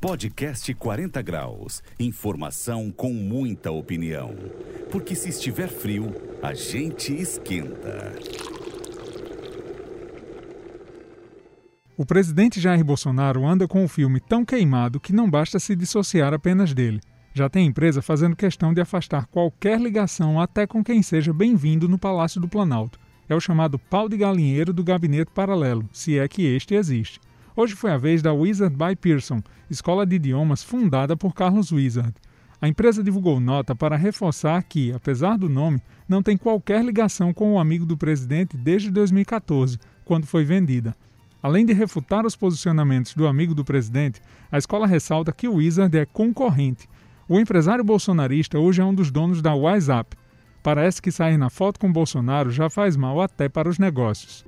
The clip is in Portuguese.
Podcast 40 Graus. Informação com muita opinião. Porque se estiver frio, a gente esquenta. O presidente Jair Bolsonaro anda com o filme tão queimado que não basta se dissociar apenas dele. Já tem empresa fazendo questão de afastar qualquer ligação até com quem seja bem-vindo no Palácio do Planalto. É o chamado pau de galinheiro do gabinete paralelo, se é que este existe. Hoje foi a vez da Wizard by Pearson, escola de idiomas fundada por Carlos Wizard. A empresa divulgou nota para reforçar que, apesar do nome, não tem qualquer ligação com o amigo do presidente desde 2014, quando foi vendida. Além de refutar os posicionamentos do amigo do presidente, a escola ressalta que o Wizard é concorrente. O empresário bolsonarista hoje é um dos donos da WhatsApp. Parece que sair na foto com Bolsonaro já faz mal até para os negócios.